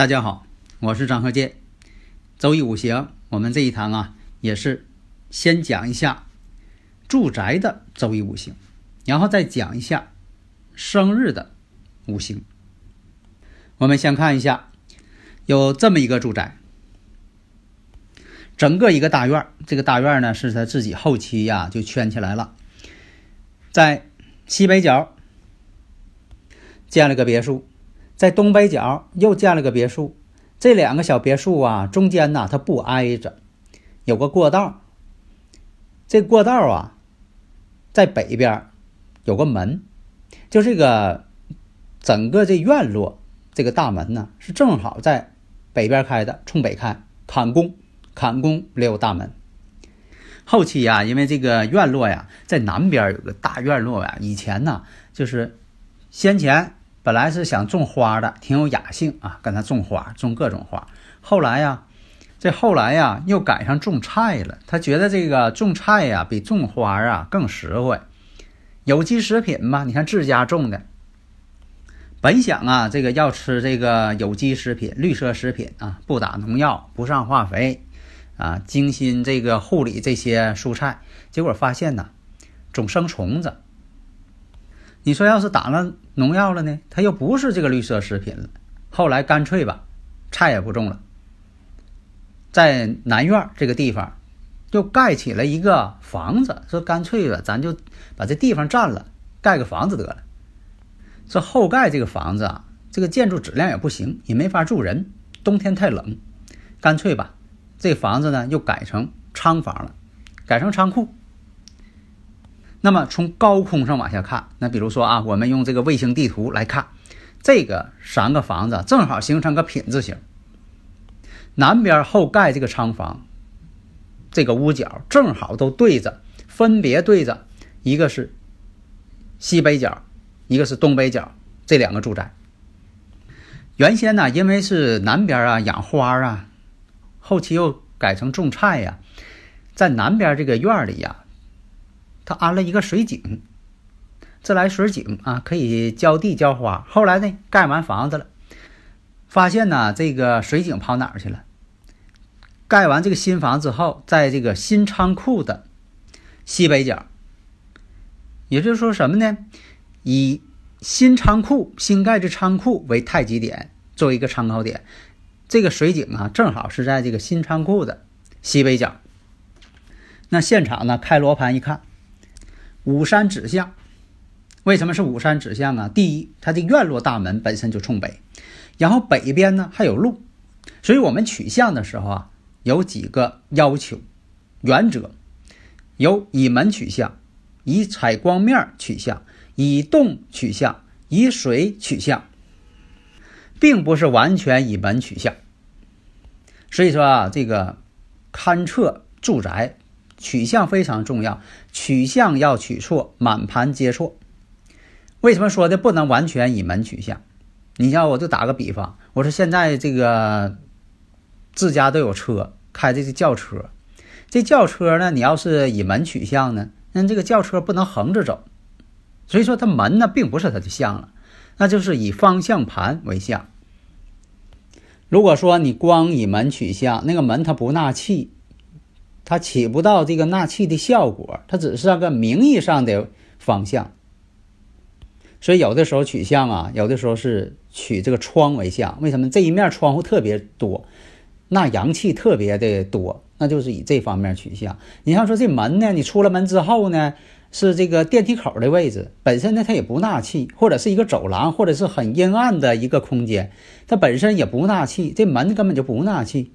大家好，我是张鹤剑。周易五行，我们这一堂啊，也是先讲一下住宅的周易五行，然后再讲一下生日的五行。我们先看一下，有这么一个住宅，整个一个大院这个大院呢是他自己后期呀就圈起来了，在西北角建了个别墅。在东北角又建了个别墅，这两个小别墅啊，中间呢它不挨着，有个过道。这过道啊，在北边有个门，就这个整个这院落这个大门呢，是正好在北边开的，冲北开，坎宫，坎宫留有大门。后期呀，因为这个院落呀，在南边有个大院落呀，以前呢就是先前。本来是想种花的，挺有雅兴啊，跟他种花，种各种花。后来呀，这后来呀，又赶上种菜了。他觉得这个种菜呀，比种花啊更实惠。有机食品嘛，你看自家种的。本想啊，这个要吃这个有机食品、绿色食品啊，不打农药，不上化肥，啊，精心这个护理这些蔬菜。结果发现呢，总生虫子。你说要是打了农药了呢？它又不是这个绿色食品了。后来干脆吧，菜也不种了，在南院这个地方又盖起了一个房子。说干脆吧，咱就把这地方占了，盖个房子得了。这后盖这个房子啊，这个建筑质量也不行，也没法住人，冬天太冷。干脆吧，这房子呢又改成仓房了，改成仓库。那么从高空上往下看，那比如说啊，我们用这个卫星地图来看，这个三个房子正好形成个品字形。南边后盖这个仓房，这个屋角正好都对着，分别对着，一个是西北角，一个是东北角，这两个住宅。原先呢，因为是南边啊养花啊，后期又改成种菜呀，在南边这个院里呀。他安了一个水井，自来水井啊，可以浇地浇花。后来呢，盖完房子了，发现呢，这个水井跑哪儿去了？盖完这个新房之后，在这个新仓库的西北角，也就是说什么呢？以新仓库新盖的仓库为太极点，作为一个参考点。这个水井啊，正好是在这个新仓库的西北角。那现场呢，开罗盘一看。五山指向，为什么是五山指向啊？第一，它的院落大门本身就冲北，然后北边呢还有路，所以我们取向的时候啊，有几个要求原则：有以门取向，以采光面取向，以动取向，以水取向，并不是完全以门取向。所以说啊，这个勘测住宅。取向非常重要，取向要取错，满盘皆错。为什么说的不能完全以门取向？你像我就打个比方，我说现在这个自家都有车，开的是轿车，这轿车呢，你要是以门取向呢，那这个轿车不能横着走，所以说它门呢并不是它的向了，那就是以方向盘为向。如果说你光以门取向，那个门它不纳气。它起不到这个纳气的效果，它只是那个名义上的方向。所以有的时候取向啊，有的时候是取这个窗为向。为什么这一面窗户特别多，那阳气特别的多，那就是以这方面取向。你像说这门呢，你出了门之后呢，是这个电梯口的位置，本身呢它也不纳气，或者是一个走廊，或者是很阴暗的一个空间，它本身也不纳气，这门根本就不纳气。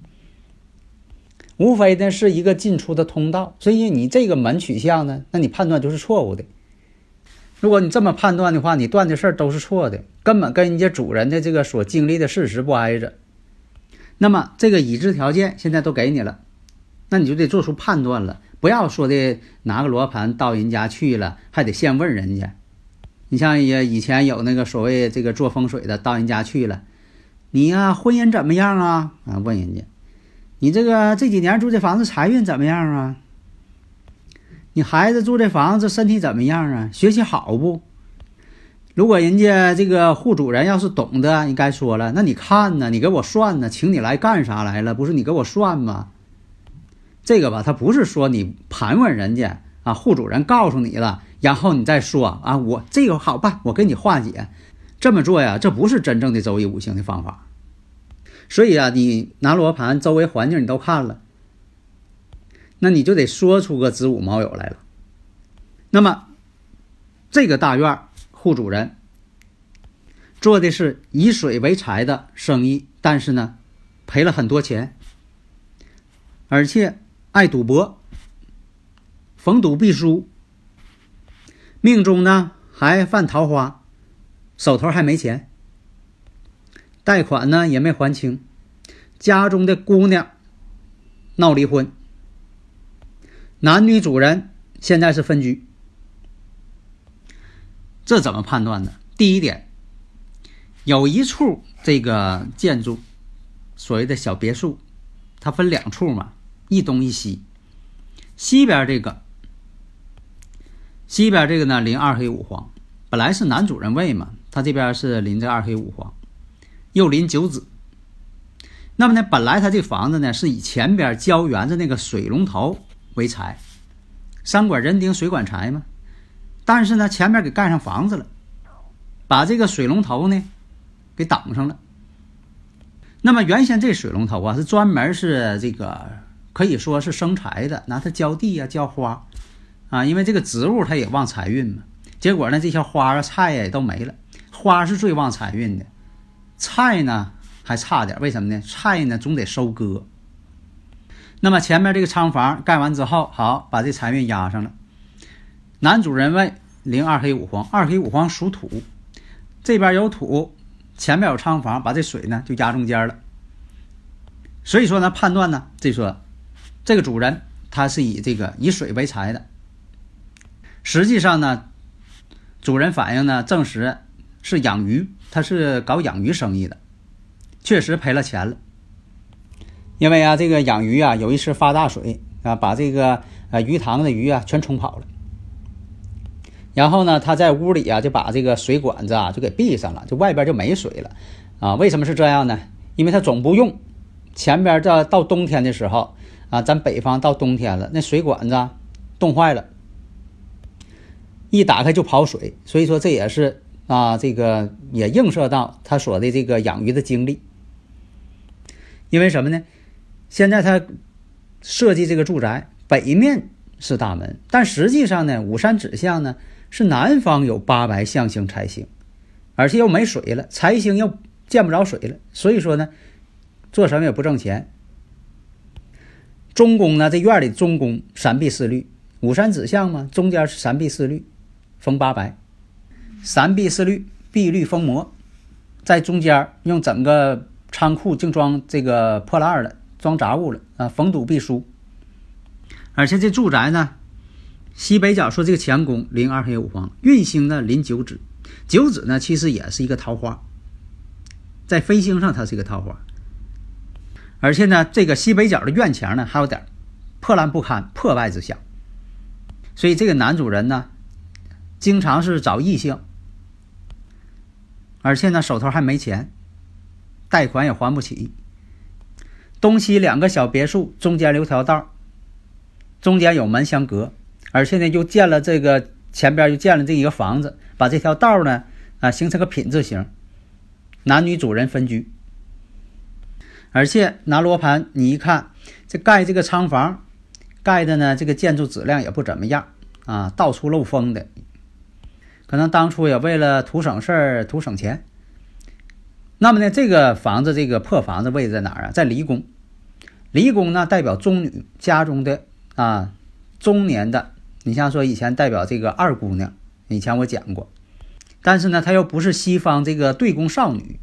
无非呢是一个进出的通道。所以你这个门取向呢，那你判断就是错误的。如果你这么判断的话，你断的事儿都是错的，根本跟人家主人的这个所经历的事实不挨着。那么这个已知条件现在都给你了，那你就得做出判断了。不要说的拿个罗盘到人家去了，还得先问人家。你像也以前有那个所谓这个做风水的，到人家去了，你呀婚姻怎么样啊？啊，问人家，你这个这几年住这房子财运怎么样啊？你孩子住这房子身体怎么样啊？学习好不？如果人家这个户主人要是懂得，应该说了，那你看呢？你给我算呢？请你来干啥来了？不是你给我算吗？这个吧，他不是说你盘问人家啊，户主人告诉你了，然后你再说啊，我这个好办，我给你化解。这么做呀，这不是真正的周易五行的方法。所以啊，你拿罗盘，周围环境你都看了，那你就得说出个子午卯酉来了。那么这个大院。户主人做的是以水为财的生意，但是呢，赔了很多钱，而且爱赌博，逢赌必输，命中呢还犯桃花，手头还没钱，贷款呢也没还清，家中的姑娘闹离婚，男女主人现在是分居。这怎么判断呢？第一点，有一处这个建筑，所谓的小别墅，它分两处嘛，一东一西。西边这个，西边这个呢临二黑五黄，本来是男主人位嘛，他这边是临着二黑五黄，又临九子。那么呢，本来他这房子呢是以前边浇园子那个水龙头为财，山管人丁，水管财嘛。但是呢，前面给盖上房子了，把这个水龙头呢给挡上了。那么原先这水龙头啊是专门是这个可以说是生财的，拿它浇地呀、浇花啊，因为这个植物它也旺财运嘛。结果呢，这些花啊、菜呀也都没了。花是最旺财运的，菜呢还差点。为什么呢？菜呢总得收割。那么前面这个仓房盖完之后，好把这财运压上了。男主人位零二黑五黄，二黑五黄属土，这边有土，前面有仓房，把这水呢就压中间了。所以说呢，判断呢，这说这个主人他是以这个以水为财的。实际上呢，主人反映呢，证实是养鱼，他是搞养鱼生意的，确实赔了钱了。因为啊，这个养鱼啊，有一次发大水啊，把这个呃鱼塘的鱼啊全冲跑了。然后呢，他在屋里啊，就把这个水管子啊就给闭上了，就外边就没水了，啊，为什么是这样呢？因为他总不用，前边这到冬天的时候啊，咱北方到冬天了，那水管子冻坏了，一打开就跑水，所以说这也是啊，这个也映射到他所的这个养鱼的经历。因为什么呢？现在他设计这个住宅北面是大门，但实际上呢，五山指向呢。是南方有八白象星财星，而且又没水了，财星又见不着水了，所以说呢，做什么也不挣钱。中宫呢，这院里中宫三碧四绿，五山指向嘛，中间是三碧四绿，逢八白，三碧四绿，碧绿封魔，在中间用整个仓库净装这个破烂了，装杂物了啊，逢堵必输。而且这住宅呢。西北角说这个乾宫临二黑五黄，运星呢临九子，九子呢其实也是一个桃花，在飞星上它是一个桃花，而且呢这个西北角的院墙呢还有点破烂不堪、破败之象，所以这个男主人呢经常是找异性，而且呢手头还没钱，贷款也还不起，东西两个小别墅中间留条道，中间有门相隔。而且呢，又建了这个前边又建了这一个房子，把这条道呢啊形成个品字形，男女主人分居。而且拿罗盘你一看，这盖这个仓房，盖的呢这个建筑质量也不怎么样啊，到处漏风的。可能当初也为了图省事儿、图省钱。那么呢，这个房子这个破房子位置在哪儿啊？在离宫，离宫呢代表中女家中的啊中年的，你像说以前代表这个二姑娘，以前我讲过，但是呢，她又不是西方这个对宫少女，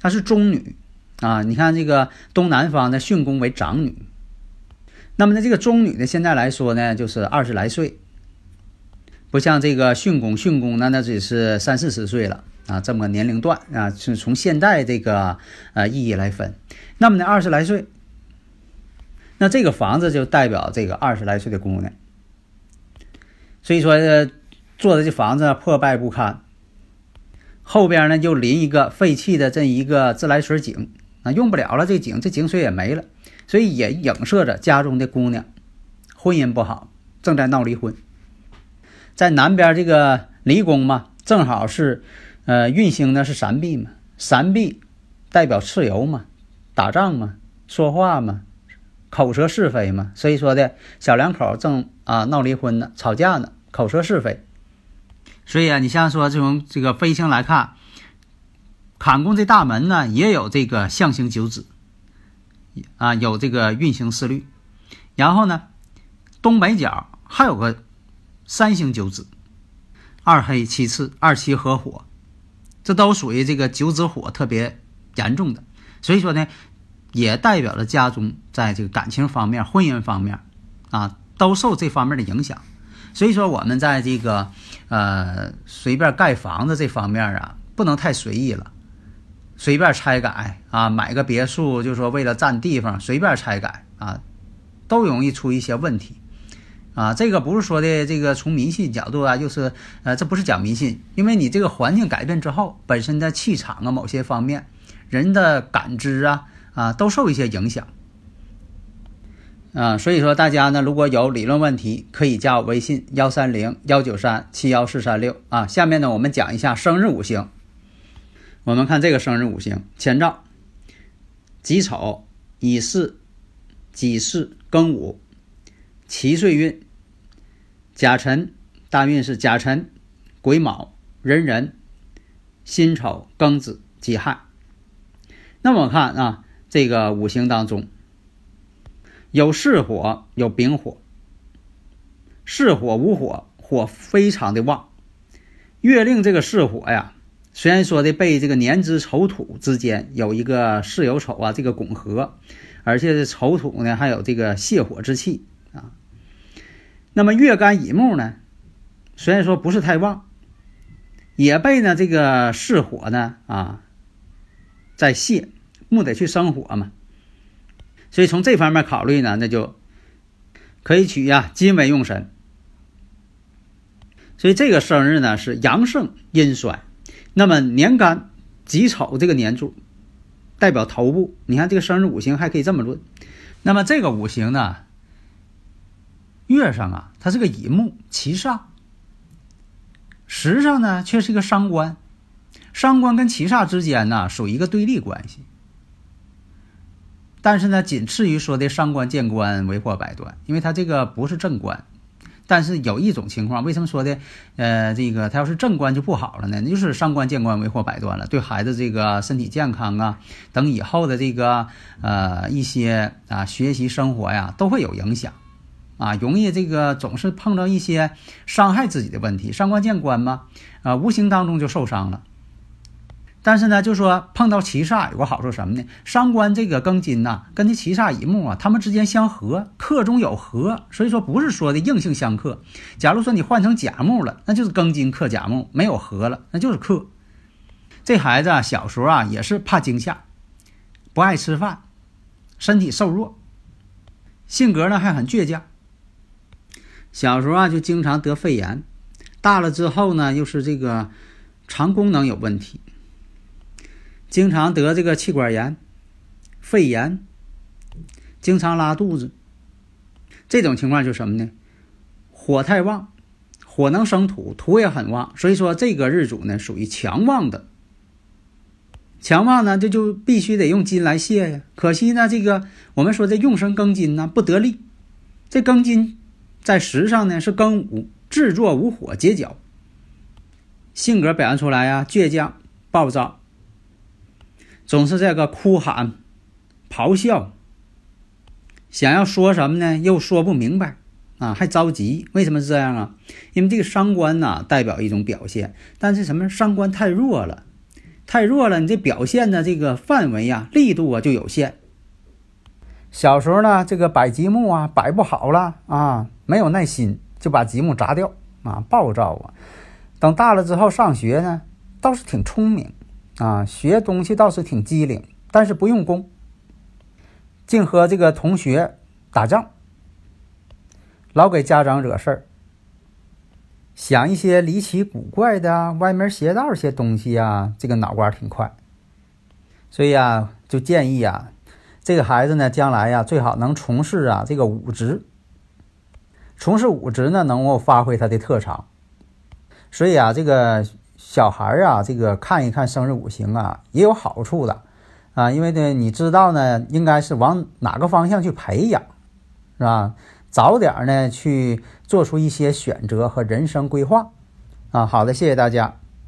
她是中女啊。你看这个东南方的巽宫为长女，那么呢，这个中女呢，现在来说呢，就是二十来岁，不像这个巽宫，巽宫那那只是三四十岁了啊，这么个年龄段啊，是从现在这个呃意义来分。那么呢，二十来岁。那这个房子就代表这个二十来岁的姑娘，所以说做的这房子破败不堪，后边呢就临一个废弃的这一个自来水井，啊用不了了，这井这井水也没了，所以也影射着家中的姑娘婚姻不好，正在闹离婚。在南边这个离宫嘛，正好是呃运行呢是三碧嘛，三碧代表蚩尤嘛，打仗嘛，说话嘛。口舌是非嘛，所以说的小两口正啊闹离婚呢，吵架呢，口舌是非。所以啊，你像说从这个飞星来看，坎宫这大门呢也有这个象形九子，啊有这个运行四律，然后呢东北角还有个三星九子，二黑七次，二七合火，这都属于这个九子火特别严重的，所以说呢。也代表了家中在这个感情方面、婚姻方面，啊，都受这方面的影响。所以说，我们在这个呃随便盖房子这方面啊，不能太随意了，随便拆改啊，买个别墅就是说为了占地方随便拆改啊，都容易出一些问题啊。这个不是说的这个从迷信角度啊，就是呃，这不是讲迷信，因为你这个环境改变之后，本身的气场啊，某些方面，人的感知啊。啊，都受一些影响，啊，所以说大家呢，如果有理论问题，可以加我微信幺三零幺九三七幺四三六啊。下面呢，我们讲一下生日五行。我们看这个生日五行：乾兆、己丑、乙巳、己巳、庚午。七岁运：甲辰，大运是甲辰、癸卯、壬壬、辛丑、庚子、己亥。那么我看啊。这个五行当中有巳火，有丙火。巳火无火，火非常的旺。月令这个巳火呀，虽然说的被这个年支丑土之间有一个巳酉丑啊这个拱合，而且这丑土呢还有这个泄火之气啊。那么月干乙木呢，虽然说不是太旺，也被呢这个巳火呢啊在泄。木得去生火嘛，所以从这方面考虑呢，那就可以取呀金为用神。所以这个生日呢是阳盛阴衰，那么年干己丑这个年柱代表头部。你看这个生日五行还可以这么论。那么这个五行呢，月上啊，它是个乙木其上，时上呢却是一个伤官，伤官跟七煞之间呢属于一个对立关系。但是呢，仅次于说的伤官见官为祸百端，因为他这个不是正官。但是有一种情况，为什么说的，呃，这个他要是正官就不好了呢？那就是伤官见官为祸百端了，对孩子这个身体健康啊，等以后的这个呃一些啊学习生活呀都会有影响，啊，容易这个总是碰到一些伤害自己的问题。伤官见官嘛，啊，无形当中就受伤了。但是呢，就说碰到七煞有个好处什么呢？伤官这个庚金呐，跟这七煞乙木啊，他们之间相合，克中有合，所以说不是说的硬性相克。假如说你换成甲木了，那就是庚金克甲木，没有合了，那就是克。这孩子啊，小时候啊也是怕惊吓，不爱吃饭，身体瘦弱，性格呢还很倔强。小时候啊就经常得肺炎，大了之后呢又是这个肠功能有问题。经常得这个气管炎、肺炎，经常拉肚子，这种情况就是什么呢？火太旺，火能生土，土也很旺，所以说这个日主呢属于强旺的。强旺呢，这就必须得用金来泄呀。可惜呢，这个我们说这用神庚金呢不得力，这庚金在时上呢是庚午，制作无火结角，性格表现出来呀倔强、暴躁。总是这个哭喊、咆哮，想要说什么呢，又说不明白啊，还着急。为什么是这样啊？因为这个伤官呐，代表一种表现，但是什么伤官太弱了，太弱了，你这表现的这个范围呀、力度啊就有限。小时候呢，这个摆积木啊，摆不好了啊，没有耐心，就把积木砸掉啊，暴躁啊。等大了之后上学呢，倒是挺聪明啊，学东西倒是挺机灵，但是不用功，净和这个同学打仗，老给家长惹事儿，想一些离奇古怪的、歪门邪道一些东西啊，这个脑瓜挺快，所以啊，就建议啊，这个孩子呢，将来呀，最好能从事啊这个武职，从事武职呢，能够发挥他的特长。所以啊，这个小孩啊，这个看一看生日五行啊，也有好处的啊。因为呢，你知道呢，应该是往哪个方向去培养，是吧？早点呢去做出一些选择和人生规划啊。好的，谢谢大家。